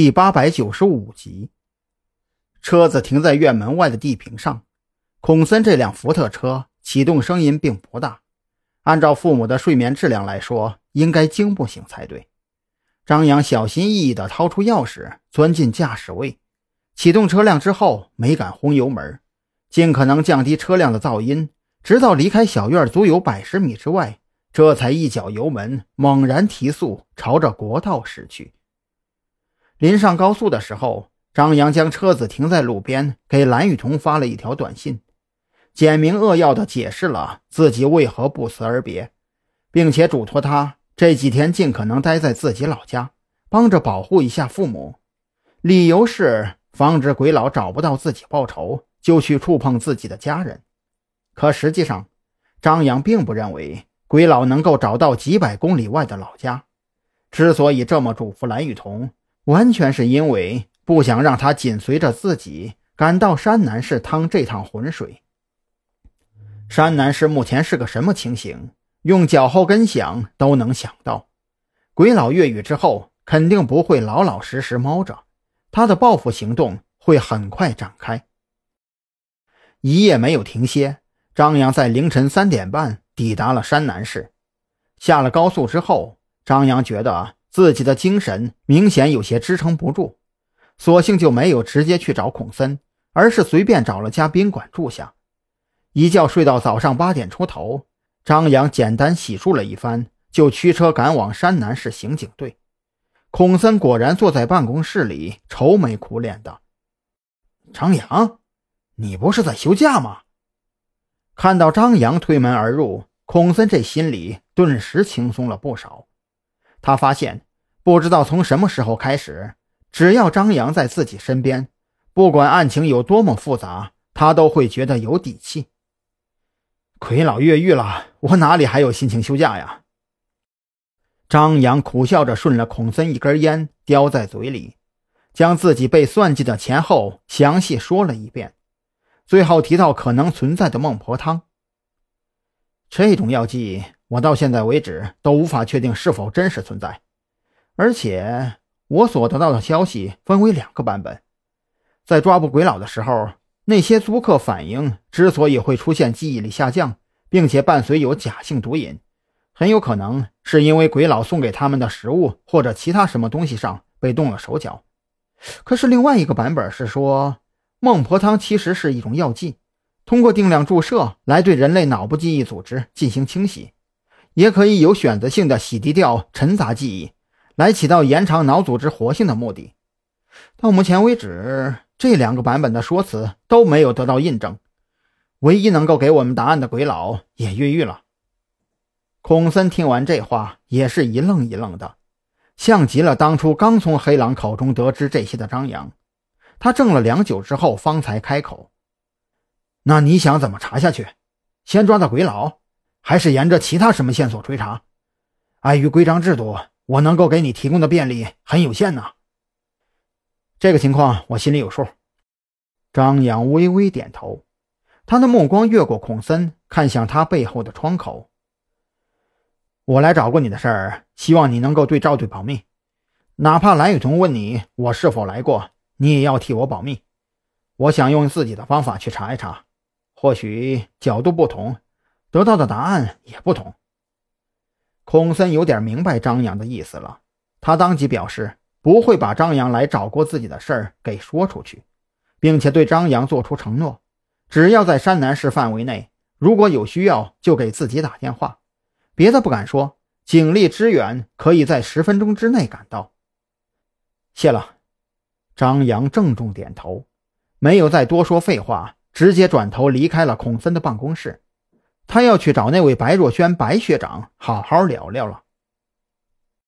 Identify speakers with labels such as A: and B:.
A: 第八百九十五集。车子停在院门外的地坪上，孔森这辆福特车启动声音并不大，按照父母的睡眠质量来说，应该惊不醒才对。张扬小心翼翼地掏出钥匙，钻进驾驶位，启动车辆之后，没敢轰油门，尽可能降低车辆的噪音，直到离开小院足有百十米之外，这才一脚油门，猛然提速，朝着国道驶去。临上高速的时候，张扬将车子停在路边，给蓝雨桐发了一条短信，简明扼要地解释了自己为何不辞而别，并且嘱托他这几天尽可能待在自己老家，帮着保护一下父母。理由是防止鬼佬找不到自己报仇，就去触碰自己的家人。可实际上，张扬并不认为鬼佬能够找到几百公里外的老家。之所以这么嘱咐蓝雨桐。完全是因为不想让他紧随着自己赶到山南市趟这趟浑水。山南市目前是个什么情形？用脚后跟想都能想到。鬼佬越狱之后，肯定不会老老实实猫着，他的报复行动会很快展开。一夜没有停歇，张扬在凌晨三点半抵达了山南市。下了高速之后，张扬觉得。自己的精神明显有些支撑不住，索性就没有直接去找孔森，而是随便找了家宾馆住下，一觉睡到早上八点出头。张扬简单洗漱了一番，就驱车赶往山南市刑警队。孔森果然坐在办公室里，愁眉苦脸的。张扬，你不是在休假吗？看到张扬推门而入，孔森这心里顿时轻松了不少。他发现，不知道从什么时候开始，只要张扬在自己身边，不管案情有多么复杂，他都会觉得有底气。魁老越狱了，我哪里还有心情休假呀？张扬苦笑着顺了孔森一根烟，叼在嘴里，将自己被算计的前后详细说了一遍，最后提到可能存在的孟婆汤。这种药剂。我到现在为止都无法确定是否真实存在，而且我所得到的消息分为两个版本。在抓捕鬼佬的时候，那些租客反映，之所以会出现记忆力下降，并且伴随有假性毒瘾，很有可能是因为鬼佬送给他们的食物或者其他什么东西上被动了手脚。可是另外一个版本是说，孟婆汤其实是一种药剂，通过定量注射来对人类脑部记忆组织进行清洗。也可以有选择性的洗涤掉沉杂记忆，来起到延长脑组织活性的目的。到目前为止，这两个版本的说辞都没有得到印证。唯一能够给我们答案的鬼佬也越狱了。孔森听完这话，也是一愣一愣的，像极了当初刚从黑狼口中得知这些的张扬。他怔了良久之后，方才开口：“那你想怎么查下去？先抓到鬼佬？”还是沿着其他什么线索追查？碍于规章制度，我能够给你提供的便利很有限呢。这个情况我心里有数。张扬微微点头，他的目光越过孔森，看向他背后的窗口。我来找过你的事儿，希望你能够对赵队保密，哪怕蓝雨桐问你我是否来过，你也要替我保密。我想用自己的方法去查一查，或许角度不同。得到的答案也不同。孔森有点明白张扬的意思了，他当即表示不会把张扬来找过自己的事儿给说出去，并且对张扬做出承诺：只要在山南市范围内，如果有需要就给自己打电话。别的不敢说，警力支援可以在十分钟之内赶到。谢了。张扬郑重点头，没有再多说废话，直接转头离开了孔森的办公室。他要去找那位白若萱白学长好好聊聊了。